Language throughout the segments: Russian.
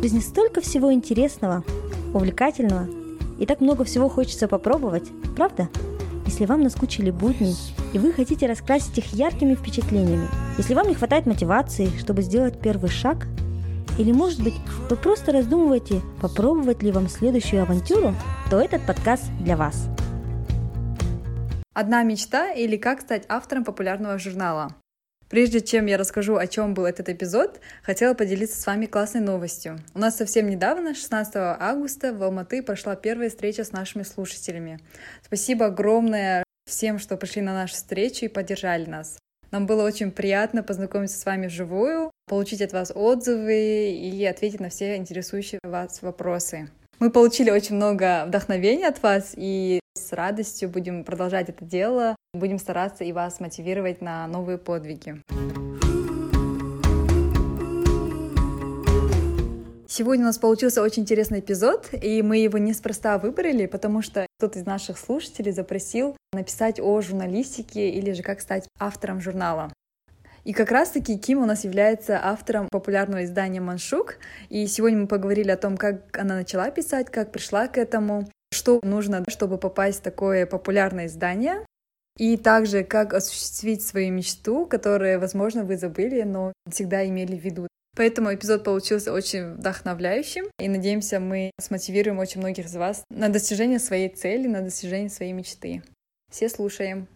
В жизни столько всего интересного, увлекательного, и так много всего хочется попробовать, правда? Если вам наскучили будни, и вы хотите раскрасить их яркими впечатлениями, если вам не хватает мотивации, чтобы сделать первый шаг, или, может быть, вы просто раздумываете, попробовать ли вам следующую авантюру, то этот подкаст для вас. Одна мечта или как стать автором популярного журнала. Прежде чем я расскажу, о чем был этот эпизод, хотела поделиться с вами классной новостью. У нас совсем недавно, 16 августа, в Алматы прошла первая встреча с нашими слушателями. Спасибо огромное всем, что пришли на нашу встречу и поддержали нас. Нам было очень приятно познакомиться с вами вживую, получить от вас отзывы и ответить на все интересующие вас вопросы. Мы получили очень много вдохновения от вас и с радостью будем продолжать это дело. Будем стараться и вас мотивировать на новые подвиги. Сегодня у нас получился очень интересный эпизод, и мы его неспроста выбрали, потому что кто-то из наших слушателей запросил написать о журналистике или же как стать автором журнала. И как раз-таки Ким у нас является автором популярного издания «Маншук», и сегодня мы поговорили о том, как она начала писать, как пришла к этому, что нужно, чтобы попасть в такое популярное издание, и также как осуществить свою мечту, которую, возможно, вы забыли, но всегда имели в виду. Поэтому эпизод получился очень вдохновляющим, и надеемся, мы смотивируем очень многих из вас на достижение своей цели, на достижение своей мечты. Все слушаем.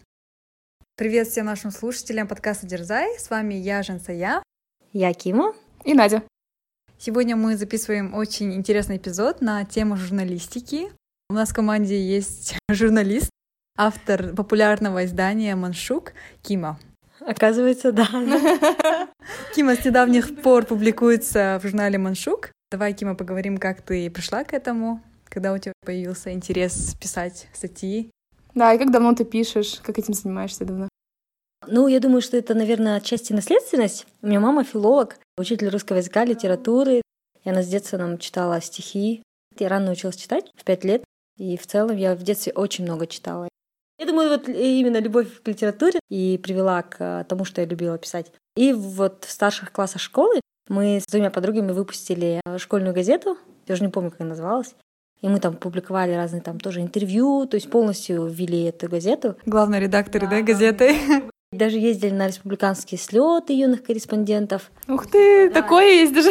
Привет всем нашим слушателям подкаста Дерзай. С вами я, Жансая. Я Кима. И Надя. Сегодня мы записываем очень интересный эпизод на тему журналистики. У нас в команде есть журналист, автор популярного издания «Маншук» Кима. Оказывается, да. Кима с недавних пор публикуется в журнале «Маншук». Давай, Кима, поговорим, как ты пришла к этому, когда у тебя появился интерес писать статьи. Да, и как давно ты пишешь, как этим занимаешься давно? Ну, я думаю, что это, наверное, отчасти наследственность. У меня мама филолог, учитель русского языка, литературы. И она с детства нам читала стихи. Я рано научилась читать, в пять лет. И в целом я в детстве очень много читала. Я думаю, вот именно любовь к литературе и привела к э, тому, что я любила писать. И вот в старших классах школы мы с двумя подругами выпустили э, школьную газету. Я уже не помню, как она называлась. И мы там публиковали разные там тоже интервью, то есть полностью ввели эту газету. Главный редактор, да, да газеты. Даже ездили на республиканские слеты юных корреспондентов. Ух ты, да. такое есть даже.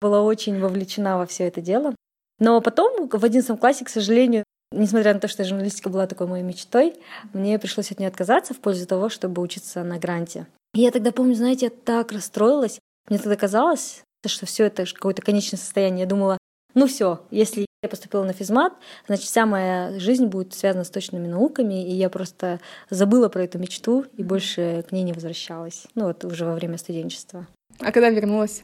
Была очень вовлечена во все это дело. Но потом в одиннадцатом классе, к сожалению, несмотря на то, что журналистика была такой моей мечтой, мне пришлось от нее отказаться в пользу того, чтобы учиться на гранте. И я тогда помню, знаете, я так расстроилась. Мне тогда казалось, что все это какое-то конечное состояние. Я думала, ну все, если я поступила на физмат, значит, вся моя жизнь будет связана с точными науками, и я просто забыла про эту мечту и больше к ней не возвращалась. Ну вот уже во время студенчества. А когда вернулась?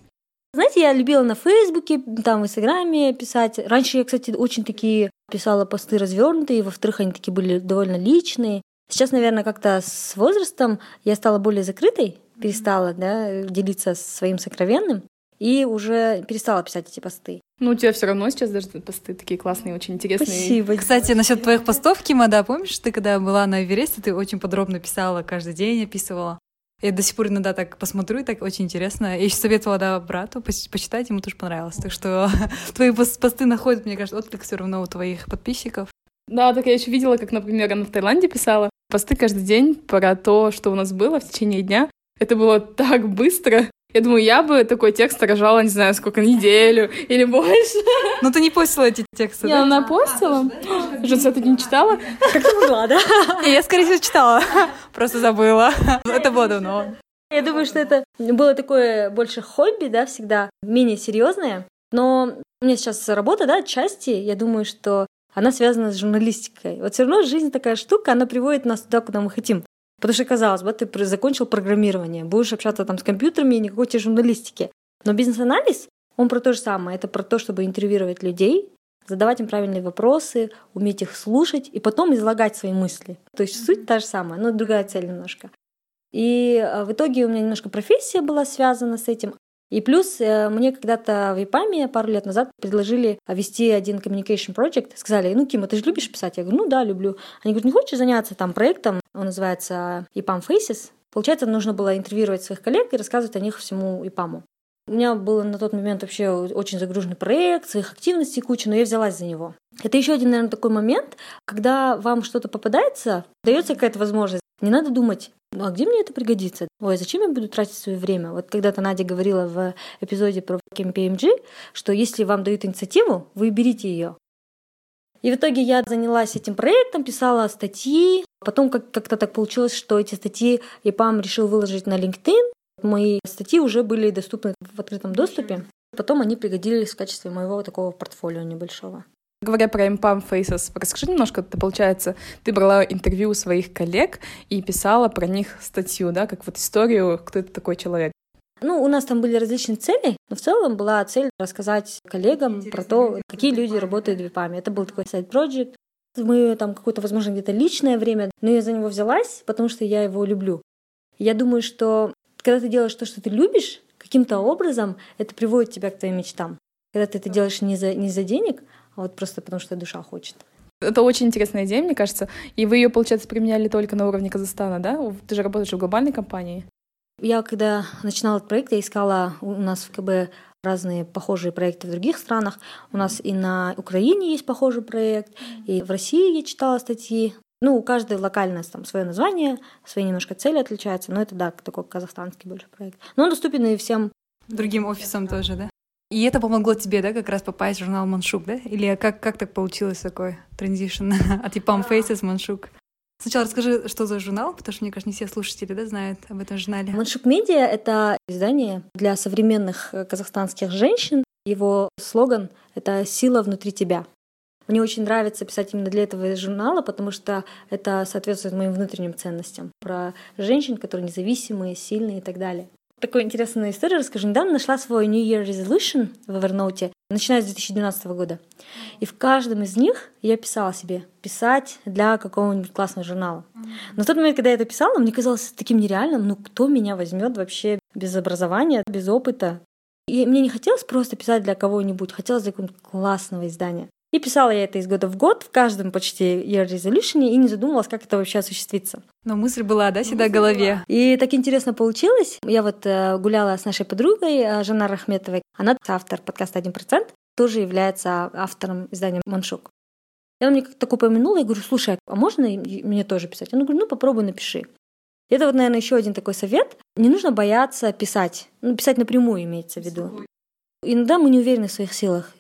Знаете, я любила на Фейсбуке, там в Инстаграме писать. Раньше я, кстати, очень такие писала посты развернутые, во-вторых, они такие были довольно личные. Сейчас, наверное, как-то с возрастом я стала более закрытой, перестала да, делиться своим сокровенным и уже перестала писать эти посты. Ну, у тебя все равно сейчас даже посты такие классные, очень интересные. Спасибо. Кстати, насчет твоих постов, Кима, да, помнишь, ты когда была на Эвересте, ты очень подробно писала, каждый день описывала. Я до сих пор иногда так посмотрю, и так очень интересно. Я еще советовала да, брату почитать, ему тоже понравилось. Так что твои посты находят, мне кажется, отклик все равно у твоих подписчиков. Да, так я еще видела, как, например, она в Таиланде писала посты каждый день про то, что у нас было в течение дня. Это было так быстро. Я думаю, я бы такой текст рожала, не знаю, сколько, неделю или больше. Ну, ты не постила эти тексты, Я да? она постила. Женса, ты не читала? Как ты могла, да? Я, скорее всего, читала. Просто забыла. Это было давно. Я думаю, что это было такое больше хобби, да, всегда менее серьезное. Но у меня сейчас работа, да, отчасти, я думаю, что она связана с журналистикой. Вот все равно жизнь такая штука, она приводит нас туда, куда мы хотим. Потому что, казалось бы, ты закончил программирование, будешь общаться там с компьютерами и никакой тебе журналистики. Но бизнес-анализ, он про то же самое. Это про то, чтобы интервьюировать людей, задавать им правильные вопросы, уметь их слушать и потом излагать свои мысли. То есть суть та же самая, но другая цель немножко. И э, в итоге у меня немножко профессия была связана с этим. И плюс э, мне когда-то в ИПАМе пару лет назад предложили вести один communication project. Сказали, ну, Кима, ты же любишь писать? Я говорю, ну да, люблю. Они говорят, не хочешь заняться там проектом? Он называется IPAM Faces. Получается, нужно было интервьюировать своих коллег и рассказывать о них всему ИПАМу. У меня был на тот момент вообще очень загруженный проект, своих активностей куча, но я взялась за него. Это еще один, наверное, такой момент, когда вам что-то попадается, дается какая-то возможность. Не надо думать, ну а где мне это пригодится? Ой, зачем я буду тратить свое время? Вот когда-то Надя говорила в эпизоде про KMPMG, что если вам дают инициативу, вы берите ее. И в итоге я занялась этим проектом, писала статьи. Потом как- как-то так получилось, что эти статьи ИПАМ решил выложить на LinkedIn. Мои статьи уже были доступны в открытом доступе. Потом они пригодились в качестве моего такого портфолио небольшого. Говоря про Impam Faces, расскажи немножко, это получается, ты брала интервью у своих коллег и писала про них статью, да, как вот историю, кто это такой человек. Ну, у нас там были различные цели, но в целом была цель рассказать коллегам про то, какие люди работают в ВИПАМе. Это был такой сайт-проект. Мы там какое-то, возможно, где-то личное время, но я за него взялась, потому что я его люблю. Я думаю, что когда ты делаешь то, что ты любишь, каким-то образом это приводит тебя к твоим мечтам. Когда ты это делаешь не за, не за денег, вот просто потому, что душа хочет. Это очень интересная идея, мне кажется. И вы ее, получается, применяли только на уровне Казахстана, да? Ты же работаешь в глобальной компании. Я когда начинала этот проект, я искала у нас в КБ разные похожие проекты в других странах. У нас и на Украине есть похожий проект, и в России я читала статьи. Ну, у каждой локальное там свое название, свои немножко цели отличаются, но это, да, такой казахстанский больше проект. Но он доступен и всем. Другим офисам тоже, да? И это помогло тебе, да, как раз попасть в журнал Маншук, да? Или как, как так получилось такой транзишн от Ипам Faces Маншук? Сначала расскажи, что за журнал, потому что, мне кажется, не все слушатели да, знают об этом журнале. Маншук Медиа — это издание для современных э, казахстанских женщин. Его слоган — это «Сила внутри тебя». Мне очень нравится писать именно для этого журнала, потому что это соответствует моим внутренним ценностям. Про женщин, которые независимые, сильные и так далее. Такую интересную историю расскажу. Недавно нашла свой New Year Resolution в Evernote, начиная с 2012 года. И в каждом из них я писала себе писать для какого-нибудь классного журнала. Но в тот момент, когда я это писала, мне казалось таким нереальным, ну кто меня возьмет вообще без образования, без опыта. И мне не хотелось просто писать для кого-нибудь, хотелось для какого-нибудь классного издания. И писала я это из года в год, в каждом почти year resolution, и не задумывалась, как это вообще осуществится. Но мысль была, да, всегда в голове. И так интересно получилось. Я вот э, гуляла с нашей подругой э, Жанна Рахметовой. Она автор подкаста «1%», тоже является автором издания «Маншук». И она мне как-то так упомянула, я говорю, слушай, а можно мне тоже писать? Она говорит, ну попробуй напиши. И это вот, наверное, еще один такой совет. Не нужно бояться писать. Ну, писать напрямую имеется в виду. Иногда мы не уверены в своих силах.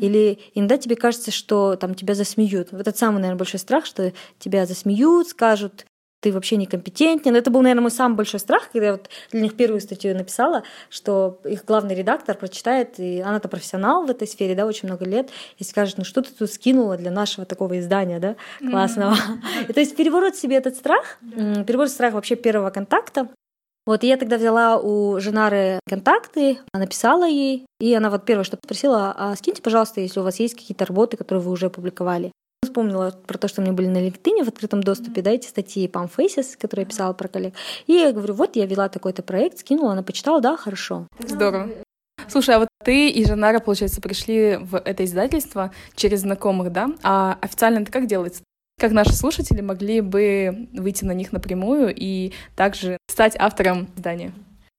Или иногда тебе кажется, что там тебя засмеют. Вот этот самый, наверное, большой страх, что тебя засмеют, скажут, ты вообще некомпетентен. Это был, наверное, мой самый большой страх, когда я вот для них первую статью написала, что их главный редактор прочитает, и она-то профессионал в этой сфере, да, очень много лет, и скажет, ну что ты тут скинула для нашего такого издания, да, классного. Mm-hmm. И, то есть перебороть себе этот страх, перебороть страх вообще первого контакта, вот, я тогда взяла у Женары контакты, написала ей, и она вот первое, что попросила, а скиньте, пожалуйста, если у вас есть какие-то работы, которые вы уже опубликовали. Вспомнила про то, что у меня были на LinkedIn в открытом доступе, да, эти статьи Palm Faces, которые я писала про коллег. И я говорю, вот я вела такой-то проект, скинула, она почитала, да, хорошо. Здорово. Слушай, а вот ты и Жанара, получается, пришли в это издательство через знакомых, да? А официально это как делается? Как наши слушатели могли бы выйти на них напрямую и также стать автором издания?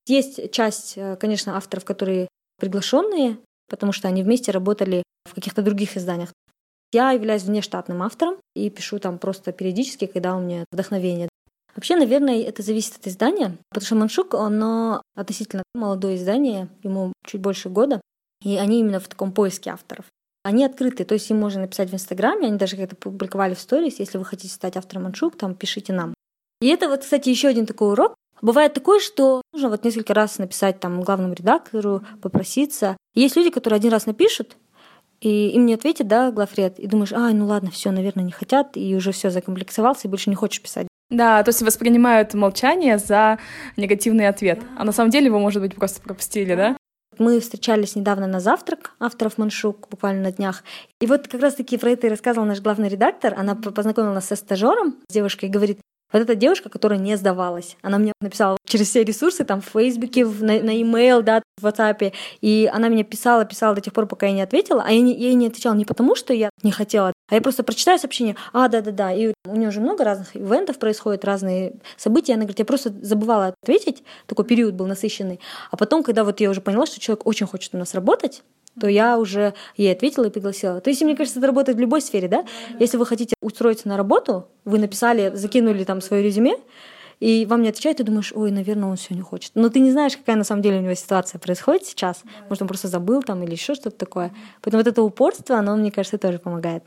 Есть часть, э, конечно, авторов, которые приглашенные, потому что они вместе работали в каких-то других изданиях. Я являюсь внештатным автором и пишу там просто периодически, когда у меня вдохновение. Вообще, наверное, это зависит от издания, потому что Маншук, оно относительно молодое издание, ему чуть больше года, и они именно в таком поиске авторов. Они открыты, то есть им можно написать в Инстаграме, они даже как-то публиковали в сторис, если вы хотите стать автором Маншук, там пишите нам. И это вот, кстати, еще один такой урок. Бывает такое, что нужно вот несколько раз написать там главному редактору, попроситься. есть люди, которые один раз напишут, и им не ответит, да, главред, и думаешь, а, ну ладно, все, наверное, не хотят, и уже все закомплексовался, и больше не хочешь писать. Да, то есть воспринимают молчание за негативный ответ. А на самом деле его, может быть, просто пропустили, да? Мы встречались недавно на завтрак авторов Маншук, буквально на днях. И вот как раз-таки про это и рассказывал наш главный редактор. Она познакомила нас со стажером, с девушкой, и говорит, Вот эта девушка, которая не сдавалась, она мне написала через все ресурсы, там, в Фейсбуке, в, на, на email, да, в WhatsApp, и она мне писала, писала до тех пор, пока я не ответила, а я, не, я ей не отвечала не потому, что я не хотела, а я просто прочитаю сообщение, а, да-да-да, и у нее уже много разных ивентов происходит, разные события, она говорит, я просто забывала ответить, такой период был насыщенный, а потом, когда вот я уже поняла, что человек очень хочет у нас работать, то я уже ей ответила и пригласила. То есть, мне кажется, это работает в любой сфере, да? Если вы хотите устроиться на работу, вы написали, закинули там свое резюме, и вам не отвечают, ты думаешь, ой, наверное, он все не хочет. Но ты не знаешь, какая на самом деле у него ситуация происходит сейчас. Может, он просто забыл там или еще что-то такое. Поэтому вот это упорство, оно, мне кажется, тоже помогает.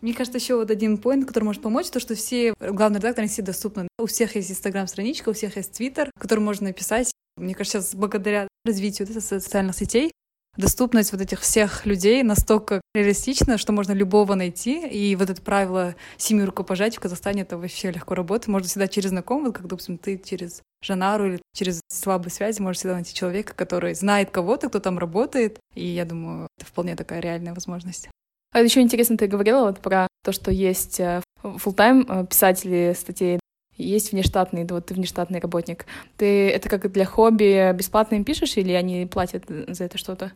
Мне кажется, еще вот один поинт, который может помочь, то, что все главные редакторы все доступны. У всех есть инстаграм-страничка, у всех есть твиттер, который можно написать. Мне кажется, сейчас благодаря развитию социальных сетей доступность вот этих всех людей настолько реалистична, что можно любого найти. И вот это правило семи рукопожатий в Казахстане это вообще легко работает. Можно всегда через знакомых, как, допустим, ты через Жанару или через слабые связи можешь всегда найти человека, который знает кого-то, кто там работает. И я думаю, это вполне такая реальная возможность. А еще интересно, ты говорила вот про то, что есть э, full-time э, писатели статей, есть внештатный, вот ты внештатный работник. Ты это как для хобби бесплатно им пишешь или они платят за это что-то?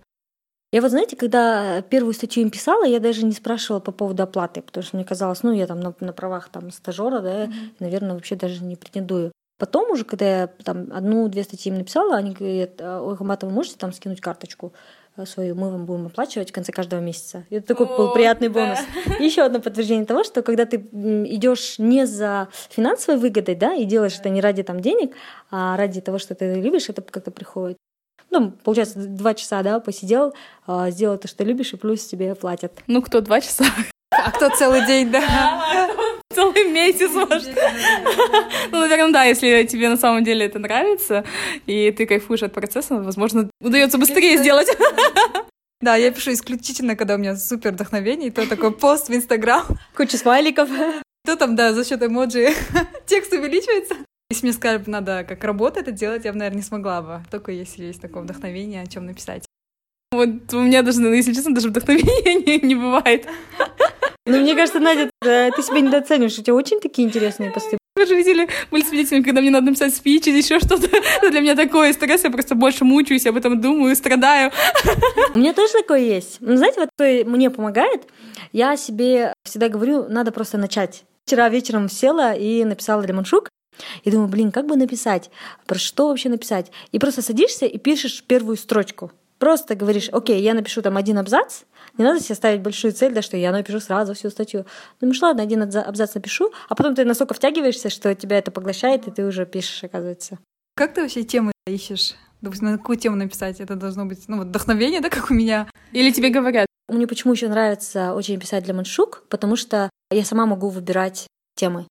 Я вот, знаете, когда первую статью им писала, я даже не спрашивала по поводу оплаты, потому что мне казалось, ну, я там на, на правах там стажера, да, mm-hmm. наверное, вообще даже не претендую. Потом уже, когда я там одну-две статьи им написала, они говорят, ой, Хаматова, вы можете там скинуть карточку свою, мы вам будем оплачивать в конце каждого месяца. И это такой О, был приятный да. бонус. Еще одно подтверждение того, что когда ты идешь не за финансовой выгодой, да, и делаешь это не ради там денег, а ради того, что ты любишь, это как-то приходит ну, получается, два часа, да, посидел, а, сделал то, что любишь, и плюс тебе платят. Ну, кто два часа? А кто целый день, да? Целый месяц, может. Ну, наверное, да, если тебе на самом деле это нравится, и ты кайфуешь от процесса, возможно, удается быстрее сделать. Да, я пишу исключительно, когда у меня супер вдохновение, и то такой пост в Инстаграм. Куча смайликов. То там, да, за счет эмоджи текст увеличивается. Если мне сказали бы, надо как работа это делать, я бы, наверное, не смогла бы. Только если есть такое вдохновение, о чем написать. Вот у меня даже, если честно, даже вдохновения не, не бывает. Ну, мне кажется, Надя, ты себя недооцениваешь. У тебя очень такие интересные посты. Вы же видели, были свидетелями, когда мне надо написать спич или еще что-то. Для меня такое стресс, я просто больше мучаюсь, об этом думаю, страдаю. У меня тоже такое есть. Ну, знаете, вот что мне помогает, я себе всегда говорю, надо просто начать. Вчера вечером села и написала Лемоншук, и думаю, блин, как бы написать? Про что вообще написать? И просто садишься и пишешь первую строчку. Просто говоришь, окей, я напишу там один абзац, не надо себе ставить большую цель, да, что я напишу сразу всю статью. Думаешь, ладно, один абзац напишу, а потом ты настолько втягиваешься, что тебя это поглощает, и ты уже пишешь, оказывается. Как ты вообще темы ищешь? Допустим, на какую тему написать? Это должно быть, ну, вот вдохновение, да, как у меня? Или тебе говорят? Мне почему еще нравится очень писать для маншук, потому что я сама могу выбирать темы.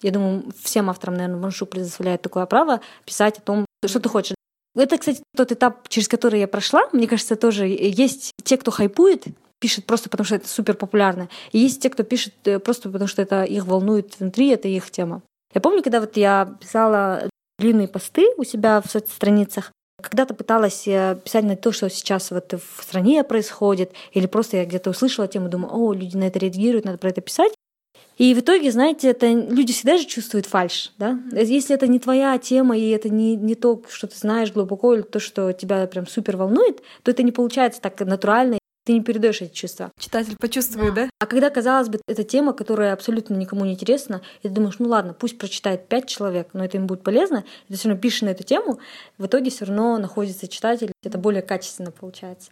Я думаю, всем авторам, наверное, Маншу предоставляет такое право писать о том, что ты хочешь. Это, кстати, тот этап, через который я прошла. Мне кажется, тоже есть те, кто хайпует, пишет просто потому, что это супер популярно. И есть те, кто пишет э, просто потому, что это их волнует внутри, это их тема. Я помню, когда вот я писала длинные посты у себя в соцстраницах, когда-то пыталась писать на то, что сейчас вот в стране происходит, или просто я где-то услышала тему, думаю, о, люди на это реагируют, надо про это писать. И в итоге, знаете, это люди всегда же чувствуют фальш, да? Если это не твоя тема, и это не, не то, что ты знаешь глубоко, или то, что тебя прям супер волнует, то это не получается так натурально, ты не передаешь эти чувства. Читатель почувствует, да. да? А когда, казалось бы, это тема, которая абсолютно никому не интересна, и ты думаешь, ну ладно, пусть прочитает пять человек, но это им будет полезно, и ты все равно пишешь на эту тему, в итоге все равно находится читатель, это более качественно получается.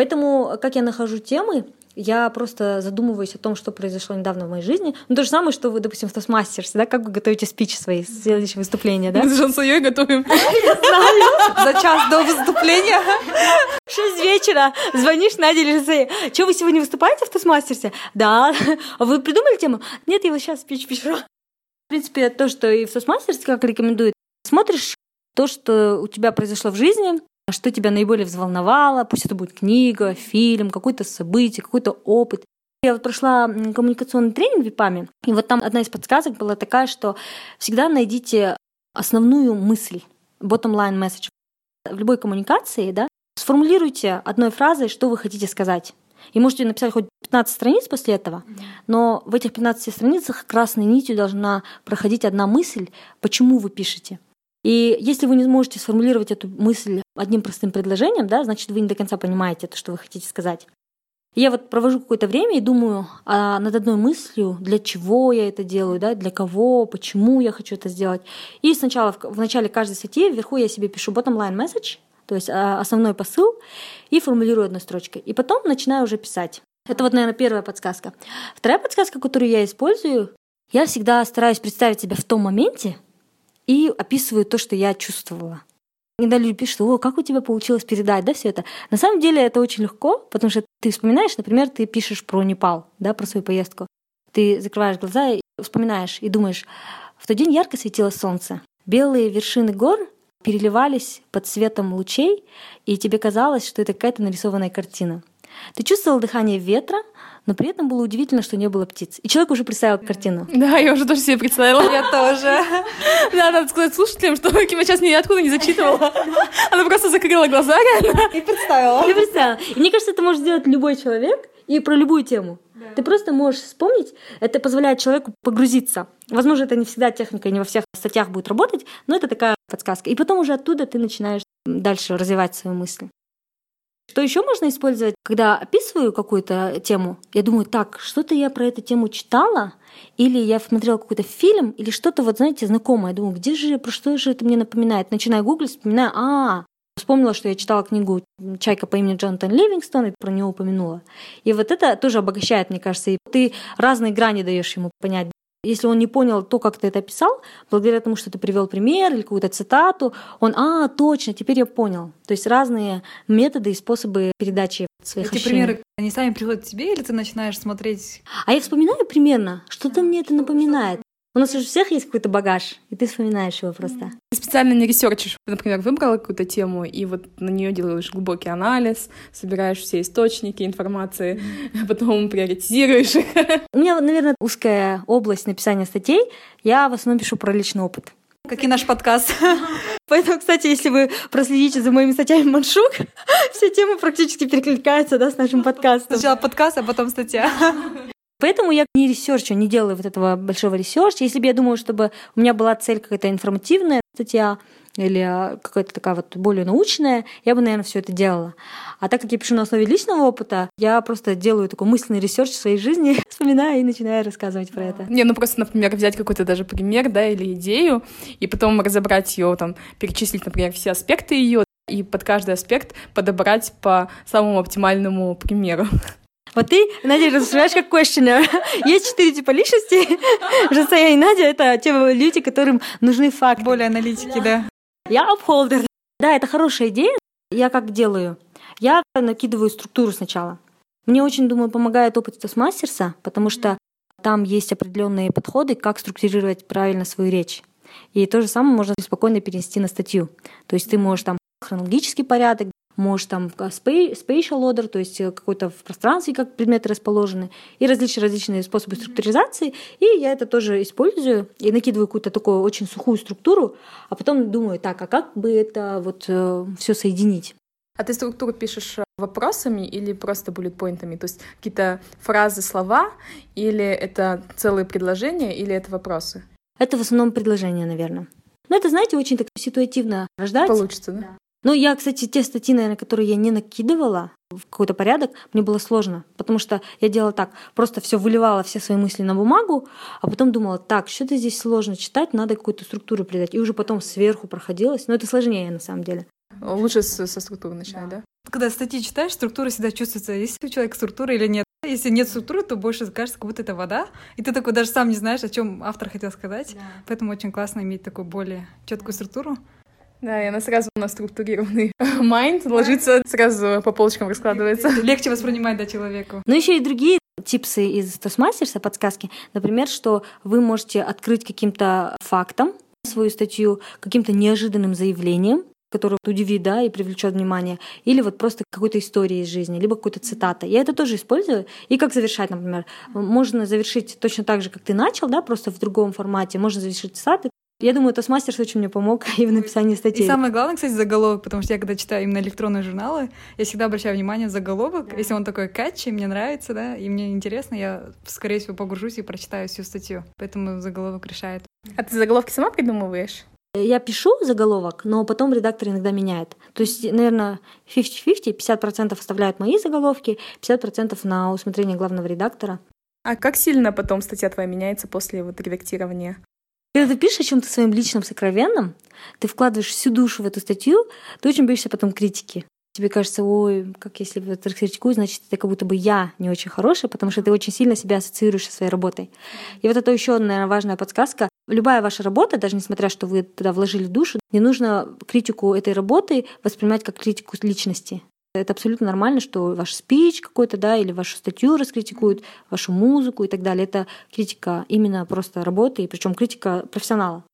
Поэтому, как я нахожу темы, я просто задумываюсь о том, что произошло недавно в моей жизни. Ну, то же самое, что вы, допустим, в Тосмастерсе, да, как вы готовите спич свои следующие выступления, да? Мы с Жансуей готовим. Я знаю. За час до выступления. Шесть вечера звонишь Наде или Жансуе. Что, вы сегодня выступаете в Тосмастерсе? Да. А вы придумали тему? Нет, я вот сейчас спич пишу. В принципе, то, что и в Тосмастерсе, как рекомендуют, смотришь то, что у тебя произошло в жизни, что тебя наиболее взволновало, пусть это будет книга, фильм, какое-то событие, какой-то опыт. Я вот прошла коммуникационный тренинг в ВИПАМе, и вот там одна из подсказок была такая, что всегда найдите основную мысль, bottom line message. В любой коммуникации, да, сформулируйте одной фразой, что вы хотите сказать. И можете написать хоть 15 страниц после этого, но в этих 15 страницах красной нитью должна проходить одна мысль, почему вы пишете. И если вы не можете сформулировать эту мысль одним простым предложением, да, значит, вы не до конца понимаете то, что вы хотите сказать. Я вот провожу какое-то время и думаю а, над одной мыслью, для чего я это делаю, да, для кого, почему я хочу это сделать. И сначала в, начале каждой статьи вверху я себе пишу bottom line message, то есть а, основной посыл, и формулирую одной строчкой. И потом начинаю уже писать. Это вот, наверное, первая подсказка. Вторая подсказка, которую я использую, я всегда стараюсь представить себя в том моменте, и описываю то, что я чувствовала. Иногда люди пишут, о, как у тебя получилось передать, да, все это. На самом деле это очень легко, потому что ты вспоминаешь, например, ты пишешь про Непал, да, про свою поездку. Ты закрываешь глаза и вспоминаешь, и думаешь, в тот день ярко светило солнце. Белые вершины гор переливались под светом лучей, и тебе казалось, что это какая-то нарисованная картина. Ты чувствовал дыхание ветра, но при этом было удивительно, что не было птиц. И человек уже представил картину. Да, я уже тоже себе представила. Я тоже. Да, надо сказать слушателям, что Кима сейчас ниоткуда не зачитывала. Она просто закрыла глаза реально. И представила. И представила. И мне кажется, это может сделать любой человек и про любую тему. Ты просто можешь вспомнить, это позволяет человеку погрузиться. Возможно, это не всегда техника, не во всех статьях будет работать, но это такая подсказка. И потом уже оттуда ты начинаешь дальше развивать свою мысль. Что еще можно использовать, когда описываю какую-то тему? Я думаю, так, что-то я про эту тему читала, или я смотрела какой-то фильм, или что-то, вот знаете, знакомое. Я думаю, где же, про что же это мне напоминает? Начинаю гуглить, вспоминаю, а, вспомнила, что я читала книгу «Чайка по имени Джонатан Ливингстон» и про него упомянула. И вот это тоже обогащает, мне кажется. И ты разные грани даешь ему понять. Если он не понял то, как ты это описал, благодаря тому, что ты привел пример или какую-то цитату, он, а, точно, теперь я понял. То есть разные методы и способы передачи своих Эти ощущений. примеры, они сами приходят к тебе, или ты начинаешь смотреть? А я вспоминаю примерно, что-то мне это напоминает. У нас у всех есть какой-то багаж, и ты вспоминаешь его просто. Ты специально не ресерчишь. Например, выбрала какую-то тему, и вот на нее делаешь глубокий анализ, собираешь все источники информации, потом приоритизируешь их. У меня, наверное, узкая область написания статей. Я в основном пишу про личный опыт. Как и наш подкаст. Поэтому, кстати, если вы проследите за моими статьями Маншук, все темы практически перекликаются да, с нашим подкастом. Сначала подкаст, а потом статья. Поэтому я не research у, не делаю вот этого большого research а. Если бы я думала, чтобы у меня была цель какая-то информативная статья или а, какая-то такая вот более научная, я бы, наверное, все это делала. А так как я пишу на основе личного опыта, я просто делаю такой мысленный research в своей жизни, вспоминаю и начинаю рассказывать про это. Не, ну просто, например, взять какой-то даже пример, да, или идею, и потом разобрать ее, там, перечислить, например, все аспекты ее, и под каждый аспект подобрать по самому оптимальному примеру. Вот ты, Надя, размышляешь как questioner. Есть четыре типа личности. Жасая и Надя — это те люди, которым нужны факты. Более аналитики, да. Я upholder. Да, это хорошая идея. Я как делаю? Я накидываю структуру сначала. Мне очень, думаю, помогает опыт Тосмастерса, потому что там есть определенные подходы, как структурировать правильно свою речь. И то же самое можно спокойно перенести на статью. То есть ты можешь там хронологический порядок, можешь там spa- spatial order, то есть э, какой-то в пространстве, как предметы расположены, и различные различные способы структуризации. И я это тоже использую и накидываю какую-то такую очень сухую структуру, а потом думаю, так, а как бы это вот э, все соединить? А ты структуру пишешь вопросами или просто буллет-поинтами? То есть какие-то фразы, слова, или это целые предложения, или это вопросы? Это в основном предложение, наверное. Но это, знаете, очень так ситуативно рождать. Получится, да? Ну, я, кстати, те статьи, наверное, которые я не накидывала в какой-то порядок, мне было сложно, потому что я делала так, просто все выливала все свои мысли на бумагу, а потом думала, так, что-то здесь сложно читать, надо какую-то структуру придать, и уже потом сверху проходилось, но это сложнее на самом деле. Лучше со, со структуры начинать, да? Когда статьи читаешь, структура всегда чувствуется, есть у человека структура или нет. Если нет структуры, то больше кажется, как будто это вода. И ты такой даже сам не знаешь, о чем автор хотел сказать. Да. Поэтому очень классно иметь такую более четкую структуру. Да, и она сразу на структурированный майнд ложится, сразу по полочкам раскладывается. Легче воспринимать, да, человеку. Но еще и другие типсы из Тосмастерса, подсказки. Например, что вы можете открыть каким-то фактом свою статью, каким-то неожиданным заявлением, которое удивит, да, и привлечет внимание, или вот просто какой-то историей из жизни, либо какой-то цитата. Я это тоже использую. И как завершать, например. Можно завершить точно так же, как ты начал, да, просто в другом формате. Можно завершить цитаты, Я думаю, Тосмастерс очень мне помог и в написании статей. И самое главное, кстати, заголовок, потому что я когда читаю именно электронные журналы, я всегда обращаю внимание на заголовок. Если он такой катчи, мне нравится, да, и мне интересно, я, скорее всего, погружусь и прочитаю всю статью. Поэтому заголовок решает. А ты заголовки сама придумываешь? Я пишу заголовок, но потом редактор иногда меняет. То есть, наверное, 50-50, 50% оставляют мои заголовки, 50% на усмотрение главного редактора. А как сильно потом статья твоя меняется после вот редактирования? Когда ты пишешь о чем-то своим личным, сокровенном, ты вкладываешь всю душу в эту статью, ты очень боишься потом критики. Тебе кажется, ой, как если это критикую, значит, это как будто бы я не очень хорошая, потому что ты очень сильно себя ассоциируешь со своей работой. И вот это еще, наверное, важная подсказка. Любая ваша работа, даже несмотря, что вы туда вложили душу, не нужно критику этой работы воспринимать как критику личности. Это абсолютно нормально, что ваш спич какой-то, да, или вашу статью раскритикуют, вашу музыку и так далее. Это критика именно просто работы, и причем критика профессионала.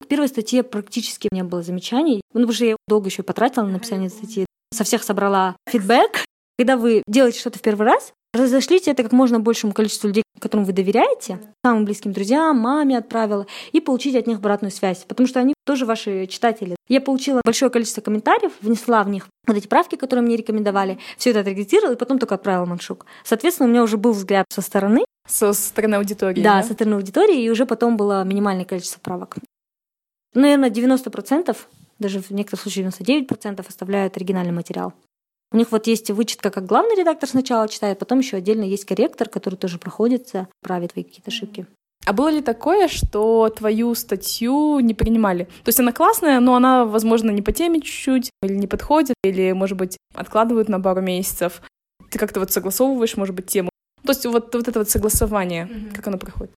В первой статье практически не было замечаний, ну, потому что я долго еще потратила на написание статьи. Со всех собрала фидбэк. Когда вы делаете что-то в первый раз, разошлите это как можно большему количеству людей, которым вы доверяете, самым близким друзьям, маме отправила, и получите от них обратную связь, потому что они тоже ваши читатели. Я получила большое количество комментариев, внесла в них вот эти правки, которые мне рекомендовали, все это отредактировала, и потом только отправила Маншук. Соответственно, у меня уже был взгляд со стороны. Со стороны аудитории. Да, да? со стороны аудитории, и уже потом было минимальное количество правок. Наверное, 90%, даже в некоторых случаях 99% оставляют оригинальный материал. У них вот есть вычетка, как главный редактор сначала читает, потом еще отдельно есть корректор, который тоже проходится, правит твои какие-то ошибки. А было ли такое, что твою статью не принимали? То есть она классная, но она, возможно, не по теме чуть-чуть, или не подходит, или, может быть, откладывают на пару месяцев. Ты как-то вот согласовываешь, может быть, тему. То есть вот, вот это вот согласование, mm-hmm. как оно проходит?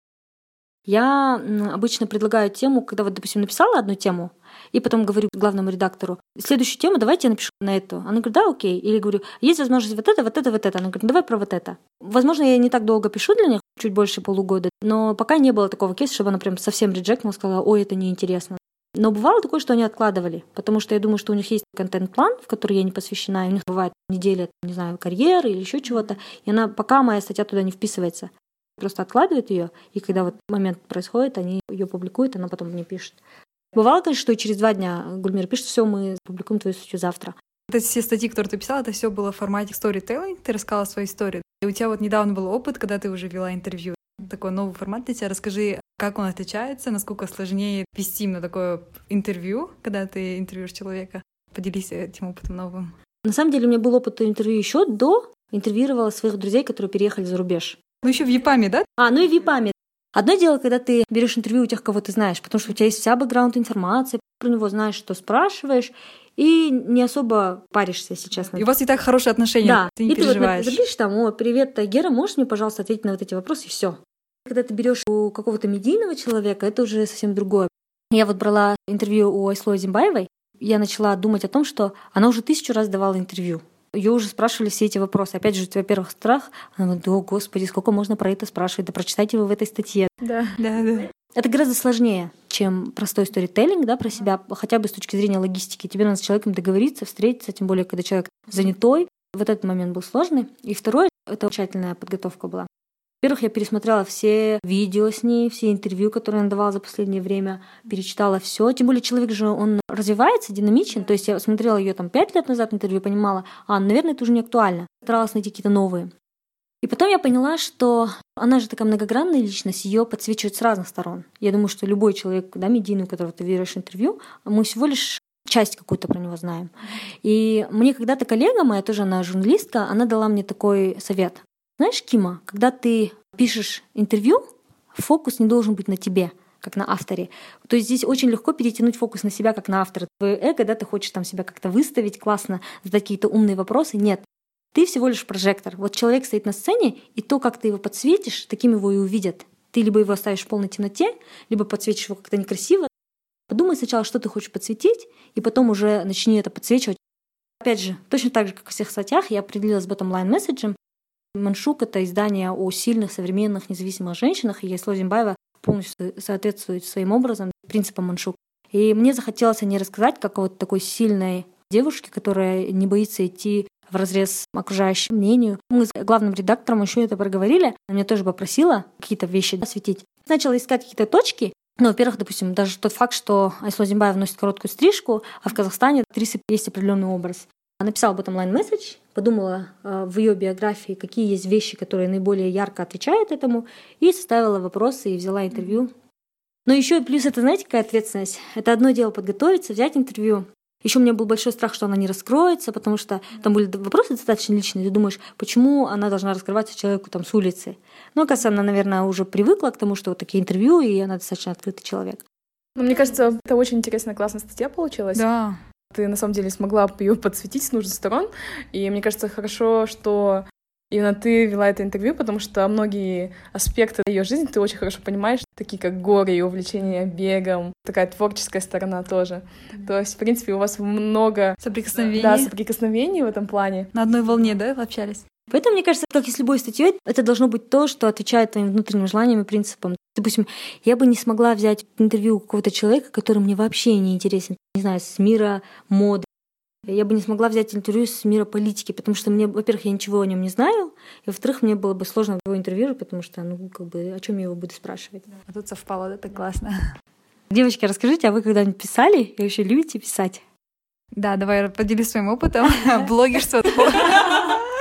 Я обычно предлагаю тему, когда вот, допустим, написала одну тему, и потом говорю главному редактору, следующую тему давайте я напишу на эту. Она говорит, да, окей. Или говорю, есть возможность вот это, вот это, вот это. Она говорит, ну, давай про вот это. Возможно, я не так долго пишу для них, чуть больше полугода, но пока не было такого кейса, чтобы она прям совсем реджектнула, сказала, ой, это неинтересно. Но бывало такое, что они откладывали, потому что я думаю, что у них есть контент-план, в который я не посвящена, и у них бывает неделя, не знаю, карьеры или еще чего-то, и она пока моя статья туда не вписывается. Просто откладывают ее, и когда вот момент происходит, они ее публикуют, она потом мне пишет. Бывало, конечно, что через два дня Гульмир пишет, все, мы публикуем твою статью завтра. Это все статьи, которые ты писала, это все было в формате storytelling, ты рассказала свою историю. И у тебя вот недавно был опыт, когда ты уже вела интервью. Такой новый формат для тебя. Расскажи, как он отличается, насколько сложнее вести именно такое интервью, когда ты интервьюешь человека. Поделись этим опытом новым. На самом деле у меня был опыт интервью еще до. Интервьюировала своих друзей, которые переехали за рубеж. Ну еще в ЕПАМе, да? А, ну и в ЕПАМе. Одно дело, когда ты берешь интервью у тех, кого ты знаешь, потому что у тебя есть вся бэкграунд информация, про него знаешь, что спрашиваешь, и не особо паришься, если честно. И у вас и так хорошие отношения, да. ты не и переживаешь. ты вот запишешь там, о, привет, Гера, можешь мне, пожалуйста, ответить на вот эти вопросы, и все. Когда ты берешь у какого-то медийного человека, это уже совсем другое. Я вот брала интервью у Айсло Зимбаевой, я начала думать о том, что она уже тысячу раз давала интервью ее уже спрашивали все эти вопросы. Опять же, во-первых, страх. Она говорит, о, господи, сколько можно про это спрашивать? Да прочитайте вы в этой статье. Да, да, да. Это гораздо сложнее, чем простой сторителлинг да, про себя, хотя бы с точки зрения логистики. Тебе надо с человеком договориться, встретиться, тем более, когда человек занятой. Вот этот момент был сложный. И второе, это тщательная подготовка была. Во-первых, я пересмотрела все видео с ней, все интервью, которые она давала за последнее время, перечитала все. Тем более человек же, он развивается, динамичен. То есть я смотрела ее там пять лет назад интервью, понимала, а, наверное, это уже не актуально. Старалась найти какие-то новые. И потом я поняла, что она же такая многогранная личность, ее подсвечивают с разных сторон. Я думаю, что любой человек, да, медийный, у которого ты веришь интервью, мы всего лишь часть какую-то про него знаем. И мне когда-то коллега моя, тоже она журналистка, она дала мне такой совет. Знаешь, Кима, когда ты пишешь интервью, фокус не должен быть на тебе, как на авторе. То есть здесь очень легко перетянуть фокус на себя, как на автора. Твое эго, да, ты хочешь там себя как-то выставить классно, задать какие-то умные вопросы. Нет, ты всего лишь прожектор. Вот человек стоит на сцене, и то, как ты его подсветишь, таким его и увидят. Ты либо его оставишь в полной темноте, либо подсветишь его как-то некрасиво. Подумай сначала, что ты хочешь подсветить, и потом уже начни это подсвечивать. Опять же, точно так же, как в всех статьях, я определилась bottom-line месседжем. Маншук — это издание о сильных, современных, независимых женщинах, и Ясло Зимбаева полностью соответствует своим образом принципам Маншук. И мне захотелось о ней рассказать, как вот такой сильной девушке, которая не боится идти в разрез окружающему мнению. Мы с главным редактором еще это проговорили. Она меня тоже попросила какие-то вещи осветить. Начала искать какие-то точки, Ну, во-первых, допустим, даже тот факт, что Айсло Зимбаев носит короткую стрижку, а в Казахстане актрисы есть определенный образ. Написала об этом онлайн-месседж, подумала э, в ее биографии, какие есть вещи, которые наиболее ярко отвечают этому, и составила вопросы и взяла интервью. Но еще плюс это, знаете, какая ответственность? Это одно дело подготовиться, взять интервью, еще у меня был большой страх, что она не раскроется, потому что там были вопросы достаточно личные. Ты думаешь, почему она должна раскрываться человеку там с улицы? Ну, оказывается, она, наверное, уже привыкла к тому, что вот такие интервью, и она достаточно открытый человек. Ну, мне кажется, это очень интересная, классная статья получилась. Да. Ты на самом деле смогла ее подсветить с нужных сторон. И мне кажется, хорошо, что Именно ты вела это интервью, потому что многие аспекты ее жизни ты очень хорошо понимаешь, такие как горе и увлечение бегом, такая творческая сторона тоже. Mm-hmm. То есть, в принципе, у вас много соприкосновений. Да, соприкосновений в этом плане. На одной волне, да, общались? Поэтому, мне кажется, как и с любой статьей, это должно быть то, что отвечает твоим внутренним желаниям и принципам. Допустим, я бы не смогла взять интервью какого-то человека, который мне вообще не интересен, не знаю, с мира моды я бы не смогла взять интервью с мира политики, потому что мне, во-первых, я ничего о нем не знаю, и во-вторых, мне было бы сложно его интервьюировать, потому что, ну, как бы, о чем я его буду спрашивать. А тут совпало, это классно. Девочки, расскажите, а вы когда-нибудь писали и вообще любите писать? Да, давай поделюсь своим опытом. Блогерство.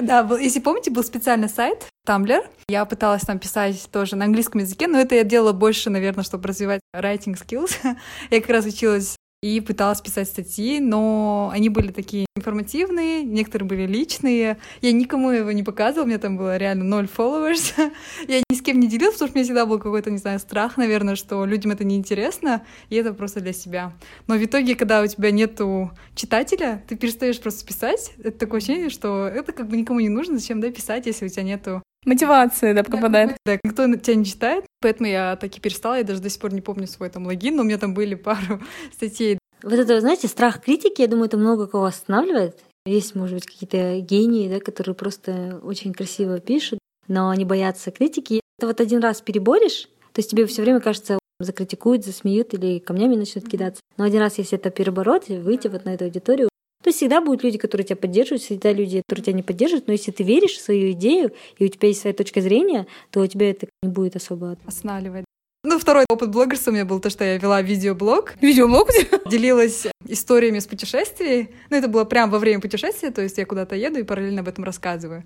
Да, если помните, был специальный сайт Tumblr. Я пыталась там писать тоже на английском языке, но это я делала больше, наверное, чтобы развивать writing skills. Я как раз училась и пыталась писать статьи, но они были такие информативные, некоторые были личные. Я никому его не показывала, у меня там было реально ноль followers. Я ни с кем не делилась, потому что у меня всегда был какой-то, не знаю, страх, наверное, что людям это неинтересно, и это просто для себя. Но в итоге, когда у тебя нету читателя, ты перестаешь просто писать. Это такое ощущение, что это как бы никому не нужно, зачем, да, писать, если у тебя нету Мотивация, да, пропадает. Да, никто тебя не читает, поэтому я так и перестала, я даже до сих пор не помню свой там логин, но у меня там были пару статей. Вот это, знаете, страх критики, я думаю, это много кого останавливает. Есть, может быть, какие-то гении, да, которые просто очень красиво пишут, но они боятся критики. Это вот один раз переборешь, то есть тебе все время кажется, закритикуют, засмеют или камнями начнут кидаться. Но один раз, если это перебороть, выйти вот на эту аудиторию, то есть всегда будут люди, которые тебя поддерживают, всегда люди, которые тебя не поддерживают. Но если ты веришь в свою идею, и у тебя есть своя точка зрения, то у тебя это не будет особо останавливать. Ну, второй опыт блогерства у меня был то, что я вела видеоблог. Видеоблог? Делилась историями с путешествий. Ну, это было прямо во время путешествия, то есть я куда-то еду и параллельно об этом рассказываю.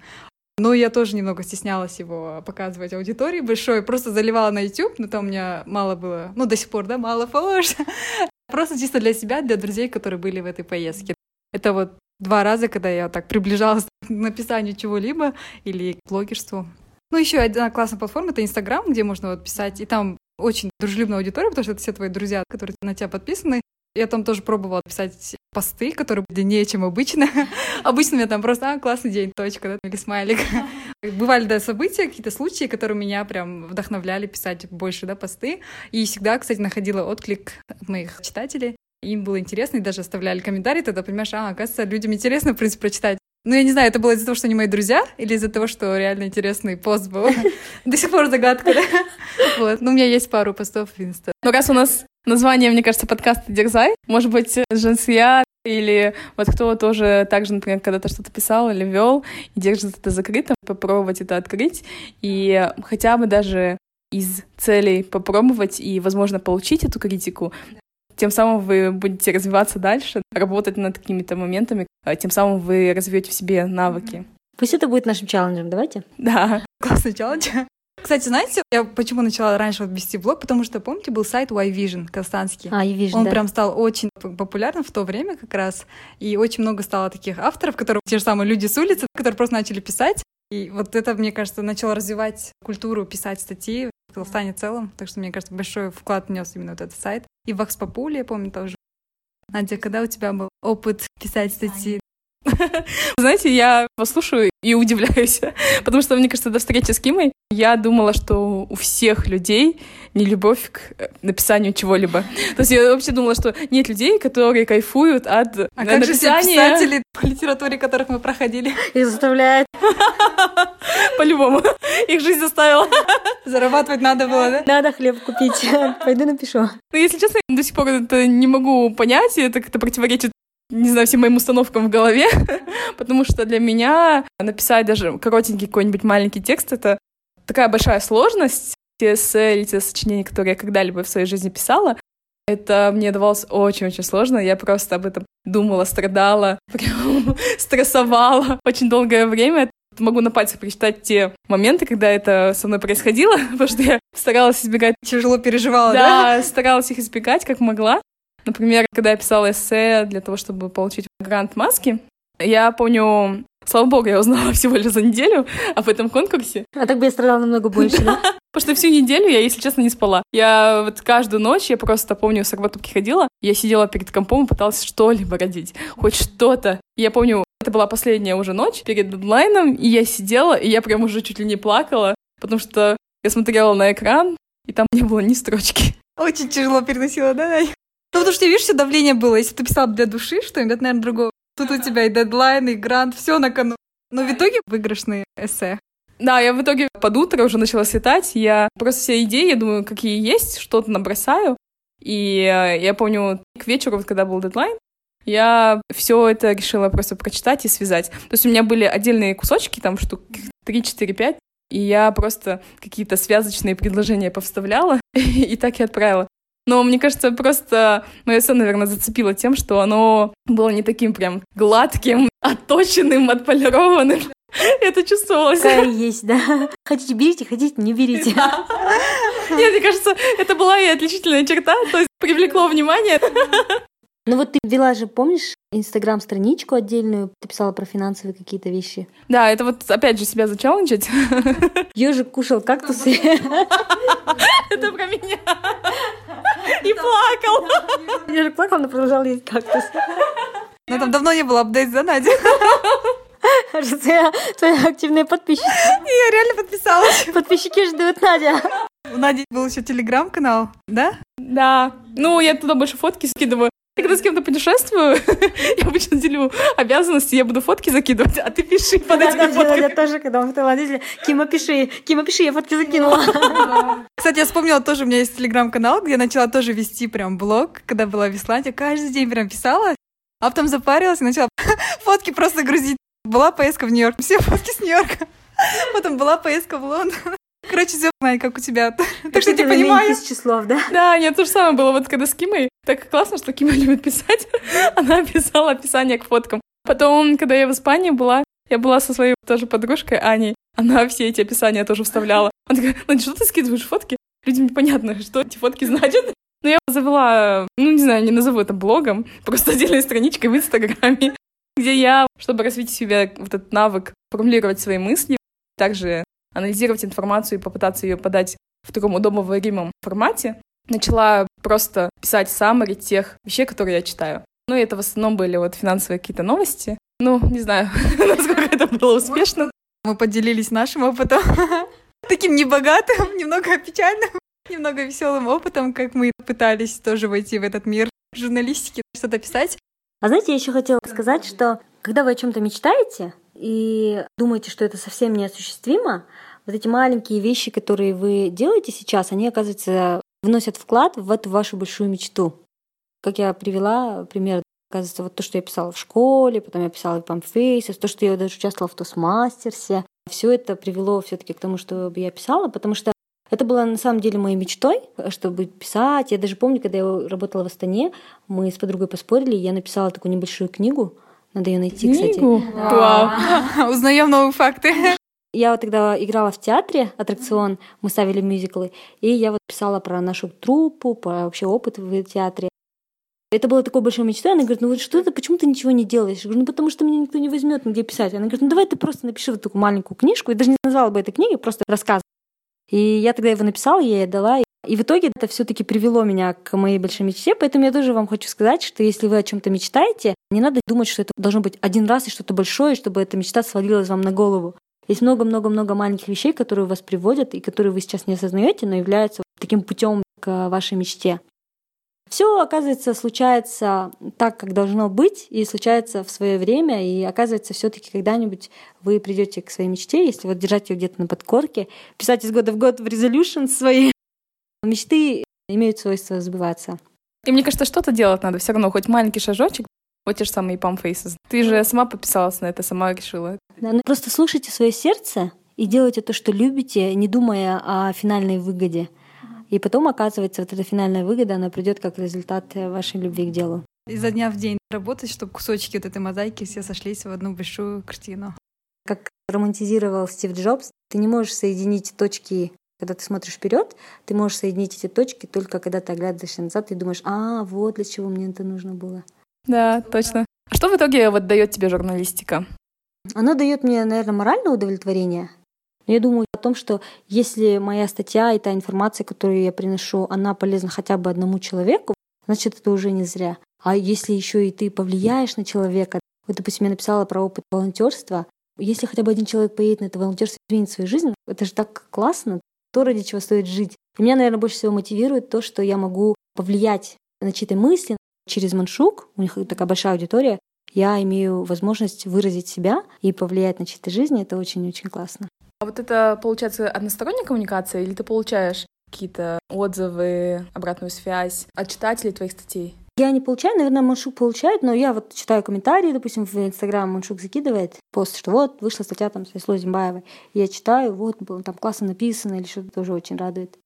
Но я тоже немного стеснялась его показывать аудитории большой. Просто заливала на YouTube, но там у меня мало было, ну, до сих пор, да, мало followers. Просто чисто для себя, для друзей, которые были в этой поездке. Это вот два раза, когда я так приближалась к написанию чего-либо или к блогерству. Ну, еще одна классная платформа — это Инстаграм, где можно вот писать, и там очень дружелюбная аудитория, потому что это все твои друзья, которые на тебя подписаны. Я там тоже пробовала писать посты, которые длиннее, чем обычно. обычно у меня там просто а, классный день, точка, да, или смайлик. Бывали, да, события, какие-то случаи, которые меня прям вдохновляли писать больше, да, посты. И всегда, кстати, находила отклик от моих читателей им было интересно, и даже оставляли комментарии, тогда понимаешь, а, оказывается, людям интересно, в принципе, прочитать. Ну, я не знаю, это было из-за того, что они мои друзья, или из-за того, что реально интересный пост был. До сих пор загадка, да? Вот, ну, у меня есть пару постов в Инста. Ну, раз у нас название, мне кажется, подкаста «Дерзай», может быть, Женсия или вот кто тоже также, например, когда-то что-то писал или вел и держит это закрытым, попробовать это открыть и хотя бы даже из целей попробовать и, возможно, получить эту критику, тем самым вы будете развиваться дальше, работать над какими-то моментами, а тем самым вы развьете в себе навыки. Пусть это будет нашим челленджем, давайте? Да. Классный челлендж. Кстати, знаете, я почему начала раньше вот вести блог, потому что, помните, был сайт Y-Vision казахстанский. А, Y-Vision, Он да. прям стал очень популярным в то время как раз, и очень много стало таких авторов, которые те же самые люди с улицы, которые просто начали писать, и вот это, мне кажется, начало развивать культуру писать статьи в целом. Так что, мне кажется, большой вклад внес именно вот этот сайт. И в Вакс я помню, тоже. Надя, когда у тебя был опыт писать статьи? Знаете, я послушаю и удивляюсь, потому что, мне кажется, до встречи с Кимой я думала, что у всех людей не любовь к э, написанию чего-либо. То есть я вообще думала, что нет людей, которые кайфуют от а написания. как же все писатели по литературе, которых мы проходили? Их заставляют. По-любому. Их жизнь заставила. Зарабатывать надо было, да? Надо хлеб купить. Пойду напишу. Ну, если честно, до сих пор это не могу понять, и это как-то противоречит не знаю, всем моим установкам в голове, потому что для меня написать даже коротенький какой-нибудь маленький текст — это такая большая сложность, те эссе или те сочинения, которые я когда-либо в своей жизни писала, это мне давалось очень-очень сложно. Я просто об этом думала, страдала, прям стрессовала очень долгое время. Могу на пальцах прочитать те моменты, когда это со мной происходило, потому что я старалась избегать... Тяжело переживала, да? Да, старалась их избегать, как могла. Например, когда я писала эссе для того, чтобы получить грант маски, я помню, слава богу, я узнала всего лишь за неделю об этом конкурсе. А так бы я страдала намного больше, да? Потому что всю неделю я, если честно, не спала. Я вот каждую ночь, я просто помню, с работы приходила, я сидела перед компом и пыталась что-либо родить, хоть что-то. Я помню, это была последняя уже ночь перед дедлайном, и я сидела, и я прям уже чуть ли не плакала, потому что я смотрела на экран, и там не было ни строчки. Очень тяжело переносила, да? Ну, потому что, видишь, все давление было. Если ты писал для души что-нибудь, наверное, другого. Тут у тебя и дедлайн, и грант, все на кону. Но в итоге выигрышные эссе. Да, я в итоге под утро уже начала светать. Я просто все идеи, я думаю, какие есть, что-то набросаю. И э, я помню, к вечеру, вот когда был дедлайн, я все это решила просто прочитать и связать. То есть у меня были отдельные кусочки, там штук 3, 4, 5, и я просто какие-то связочные предложения повставляла, и так и отправила. Но мне кажется, просто мое эссе, наверное, зацепило тем, что оно было не таким прям гладким, отточенным, отполированным. Это чувствовалось. Какая есть, да. Хотите, берите, хотите, не берите. Нет, мне кажется, это была и отличительная черта, то есть привлекло внимание. Ну вот ты вела же, помнишь, инстаграм-страничку отдельную, ты писала про финансовые какие-то вещи. Да, это вот опять же себя зачалленджить. Ежик кушал кактусы. Это про меня. И плакал. Ежик плакал, но продолжал есть кактус. Ну там давно не было апдейт за Надю. Твоя, твоя активная подписчица. Я реально подписалась. Подписчики ждут Надя. У Нади был еще телеграм-канал, да? Да. Ну, я туда больше фотки скидываю. Я когда с кем-то путешествую, я обычно делю обязанности, я буду фотки закидывать, а ты пиши под этими фотками. Я тоже, когда мы в Таиланде, Кима, пиши, Кима, пиши, я фотки закинула. Кстати, я вспомнила тоже, у меня есть телеграм-канал, где я начала тоже вести прям блог, когда была в Исландии, каждый день прям писала, а потом запарилась и начала фотки просто грузить. Была поездка в Нью-Йорк, все фотки с Нью-Йорка. Потом была поездка в Лондон. Короче, все, как у тебя. Так что ты понимаешь. из числов, да? Да, нет, то же самое было вот когда с Кимой. Так классно, что Кима любит писать. Она писала описание к фоткам. Потом, когда я в Испании была, я была со своей тоже подружкой Аней. Она все эти описания тоже вставляла. Она такая, Надя, что ты скидываешь фотки? Людям непонятно, что эти фотки значат. Но я завела, ну, не знаю, не назову это блогом, просто отдельной страничкой в Инстаграме, где я, чтобы развить в себе вот этот навык формулировать свои мысли, также анализировать информацию и попытаться ее подать в таком удобоваримом формате, начала просто писать саммари тех вещей, которые я читаю. Ну, и это в основном были вот финансовые какие-то новости. Ну, не знаю, насколько это было успешно. Мы поделились нашим опытом. Таким небогатым, немного печальным, немного веселым опытом, как мы пытались тоже войти в этот мир журналистики, что-то писать. А знаете, я еще хотела сказать, что когда вы о чем-то мечтаете и думаете, что это совсем неосуществимо, вот эти маленькие вещи, которые вы делаете сейчас, они, оказывается, вносят вклад в эту вашу большую мечту. Как я привела пример, оказывается, вот то, что я писала в школе, потом я писала в Памфейсе, то, что я даже участвовала в Тосмастерсе, все это привело все-таки к тому, чтобы я писала, потому что это было на самом деле моей мечтой, чтобы писать. Я даже помню, когда я работала в Астане, мы с подругой поспорили, я написала такую небольшую книгу. Надо ее найти, Книгу? кстати. Вау. Узнаем новые факты. Я вот тогда играла в театре аттракцион, мы ставили мюзиклы, и я вот писала про нашу труппу, про вообще опыт в театре. Это было такой большой мечтой. Она говорит, ну вот что ты, почему ты ничего не делаешь? Я говорю, ну потому что меня никто не возьмет нигде писать. Она говорит, ну давай ты просто напиши вот такую маленькую книжку. Я даже не назвала бы этой книги, просто рассказ. И я тогда его написала, я ей дала. И в итоге это все-таки привело меня к моей большой мечте. Поэтому я тоже вам хочу сказать, что если вы о чем-то мечтаете, не надо думать, что это должно быть один раз и что-то большое, чтобы эта мечта свалилась вам на голову. Есть много-много-много маленьких вещей, которые вас приводят и которые вы сейчас не осознаете, но являются таким путем к вашей мечте. Все, оказывается, случается так, как должно быть, и случается в свое время, и оказывается, все-таки когда-нибудь вы придете к своей мечте, если вот держать ее где-то на подкорке, писать из года в год в резолюшн свои. Мечты имеют свойство сбываться. И мне кажется, что-то делать надо все равно, хоть маленький шажочек, вот те же самые Faces. Ты же сама подписалась на это, сама решила. Да, ну просто слушайте свое сердце, и делайте то, что любите, не думая о финальной выгоде. И потом, оказывается, вот эта финальная выгода, она придет как результат вашей любви к делу. Изо дня в день работать, чтобы кусочки вот этой мозаики все сошлись в одну большую картину. Как романтизировал Стив Джобс, ты не можешь соединить точки, когда ты смотришь вперед, ты можешь соединить эти точки только когда ты оглядываешься назад и думаешь, а, вот для чего мне это нужно было. Да, точно. А что в итоге вот дает тебе журналистика? Оно дает мне, наверное, моральное удовлетворение. Я думаю о том, что если моя статья и та информация, которую я приношу, она полезна хотя бы одному человеку, значит, это уже не зря. А если еще и ты повлияешь на человека, вот, допустим, я написала про опыт волонтерства, если хотя бы один человек поедет на это волонтерство и изменит свою жизнь, это же так классно, то, ради чего стоит жить. И меня, наверное, больше всего мотивирует то, что я могу повлиять на чьи-то мысли через Маншук, у них такая большая аудитория, я имею возможность выразить себя и повлиять на чьи-то жизни, это очень-очень классно. А вот это, получается, односторонняя коммуникация, или ты получаешь какие-то отзывы, обратную связь от читателей твоих статей? Я не получаю, наверное, Маншук получает, но я вот читаю комментарии, допустим, в Инстаграм Маншук закидывает пост, что вот вышла статья там с Ислой Зимбаевой. Я читаю, вот там классно написано или что-то тоже очень радует.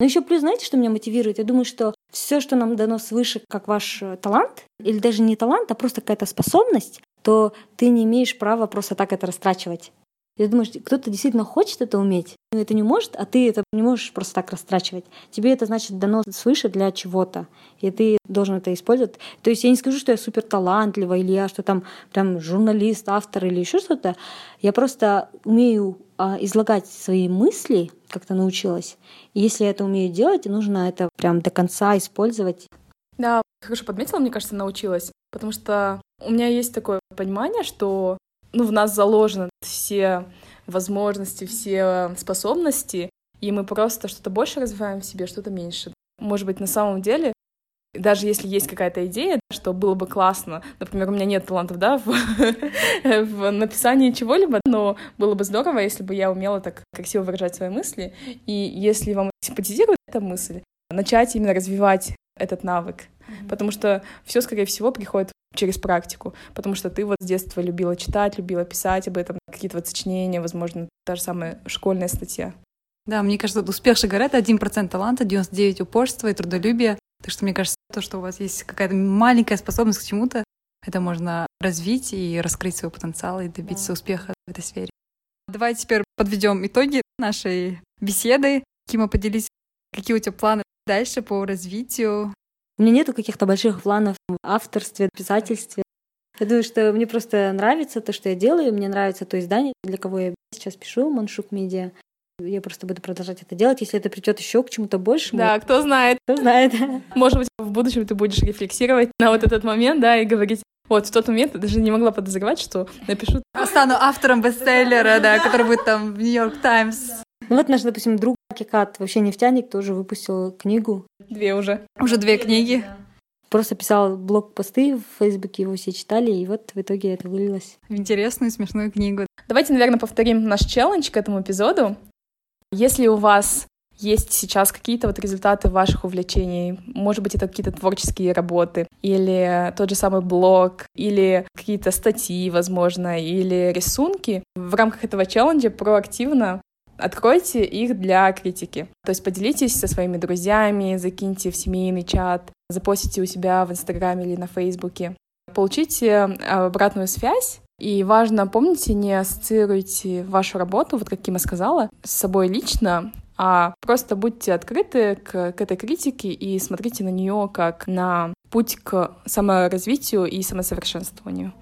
Но еще плюс, знаете, что меня мотивирует? Я думаю, что все, что нам дано свыше, как ваш э, талант, или даже не талант, а просто какая-то способность, то ты не имеешь права просто так это растрачивать. Я думаю, кто-то действительно хочет это уметь, но это не может, а ты это не можешь просто так растрачивать. Тебе это значит дано свыше для чего-то, и ты должен это использовать. То есть я не скажу, что я супер талантливая или я что там прям журналист, автор или еще что-то. Я просто умею а, излагать свои мысли, как-то научилась. И если я это умею делать, нужно это прям до конца использовать. Да, хорошо подметила, мне кажется, научилась. Потому что у меня есть такое понимание, что ну, в нас заложены все возможности, все способности, и мы просто что-то больше развиваем в себе, что-то меньше. Может быть, на самом деле, даже если есть какая-то идея, что было бы классно, например, у меня нет талантов, да, в, в написании чего-либо, но было бы здорово, если бы я умела так красиво выражать свои мысли, и если вам симпатизирует эта мысль, начать именно развивать этот навык, mm-hmm. потому что все, скорее всего, приходит через практику, потому что ты вот с детства любила читать, любила писать об этом, какие-то вот сочинения, возможно, та же самая школьная статья. Да, мне кажется, успех же говорят, 1% таланта, 99% упорства и трудолюбия. Так что мне кажется, то, что у вас есть какая-то маленькая способность к чему-то, это можно развить и раскрыть свой потенциал и добиться да. успеха в этой сфере. Давай теперь подведем итоги нашей беседы. Кима, поделись, какие у тебя планы дальше по развитию у меня нету каких-то больших планов в авторстве, писательстве. Я думаю, что мне просто нравится то, что я делаю, мне нравится то издание, для кого я сейчас пишу, Маншук Медиа. Я просто буду продолжать это делать, если это придет еще к чему-то большему. Да, кто знает. Кто знает. Может быть, в будущем ты будешь рефлексировать на вот этот момент, да, и говорить, вот, в тот момент я даже не могла подозревать, что напишу... Стану автором бестселлера, да, который будет там в Нью-Йорк Таймс. Ну вот наш, допустим, друг Кикат, вообще нефтяник, тоже выпустил книгу. Две уже. Уже две книги. Просто писал блог-посты в Фейсбуке, его все читали, и вот в итоге это вылилось. В интересную, смешную книгу. Давайте, наверное, повторим наш челлендж к этому эпизоду. Если у вас есть сейчас какие-то вот результаты ваших увлечений, может быть, это какие-то творческие работы, или тот же самый блог, или какие-то статьи, возможно, или рисунки, в рамках этого челленджа проактивно Откройте их для критики. То есть поделитесь со своими друзьями, закиньте в семейный чат, запостите у себя в Инстаграме или на Фейсбуке. Получите э, обратную связь. И важно, помните, не ассоциируйте вашу работу, вот как Кима сказала, с собой лично, а просто будьте открыты к, к этой критике и смотрите на нее как на путь к саморазвитию и самосовершенствованию.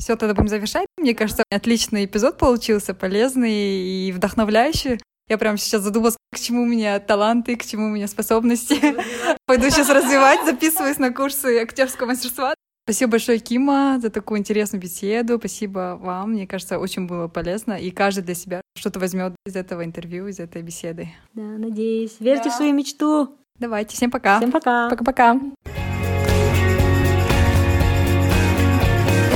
Все, тогда будем завершать. Мне кажется, отличный эпизод получился, полезный и вдохновляющий. Я прям сейчас задумалась, к чему у меня таланты, к чему у меня способности. Пойду сейчас развивать, записываюсь на курсы актерского мастерства. Спасибо большое, Кима, за такую интересную беседу. Спасибо вам. Мне кажется, очень было полезно. И каждый для себя что-то возьмет из этого интервью, из этой беседы. Да, надеюсь. Верьте да. в свою мечту. Давайте. Всем пока. Всем пока. Пока-пока.